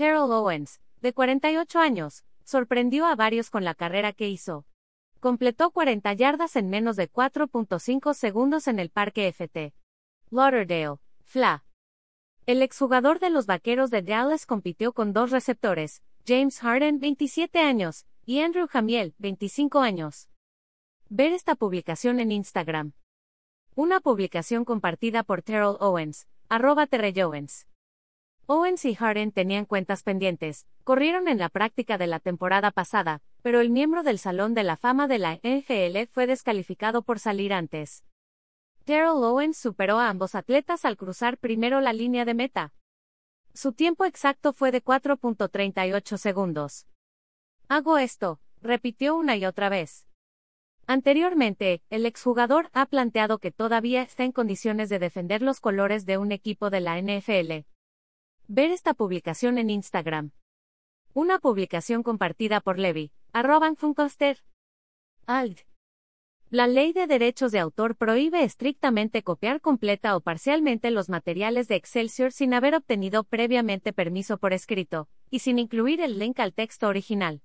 Terrell Owens, de 48 años, sorprendió a varios con la carrera que hizo. Completó 40 yardas en menos de 4.5 segundos en el Parque FT. Lauderdale, FLA. El exjugador de los Vaqueros de Dallas compitió con dos receptores, James Harden, 27 años, y Andrew Jamiel, 25 años. Ver esta publicación en Instagram. Una publicación compartida por Terrell Owens, arroba Owens. Owens y Harden tenían cuentas pendientes, corrieron en la práctica de la temporada pasada, pero el miembro del Salón de la Fama de la NFL fue descalificado por salir antes. Terrell Owens superó a ambos atletas al cruzar primero la línea de meta. Su tiempo exacto fue de 4.38 segundos. Hago esto, repitió una y otra vez. Anteriormente, el exjugador ha planteado que todavía está en condiciones de defender los colores de un equipo de la NFL. Ver esta publicación en Instagram. Una publicación compartida por Levi, arroban Funkoster. Alt. La ley de derechos de autor prohíbe estrictamente copiar completa o parcialmente los materiales de Excelsior sin haber obtenido previamente permiso por escrito, y sin incluir el link al texto original.